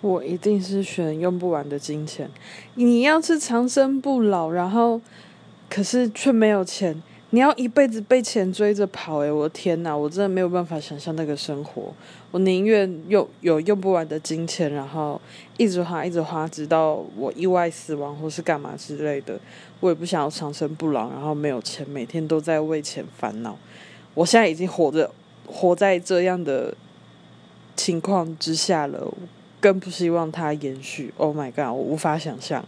我一定是选用不完的金钱。你要是长生不老，然后可是却没有钱，你要一辈子被钱追着跑。诶，我的天哪，我真的没有办法想象那个生活。我宁愿用有用不完的金钱，然后一直花一直花，直到我意外死亡或是干嘛之类的。我也不想要长生不老，然后没有钱，每天都在为钱烦恼。我现在已经活着，活在这样的情况之下了。更不希望它延续。Oh my god！我无法想象。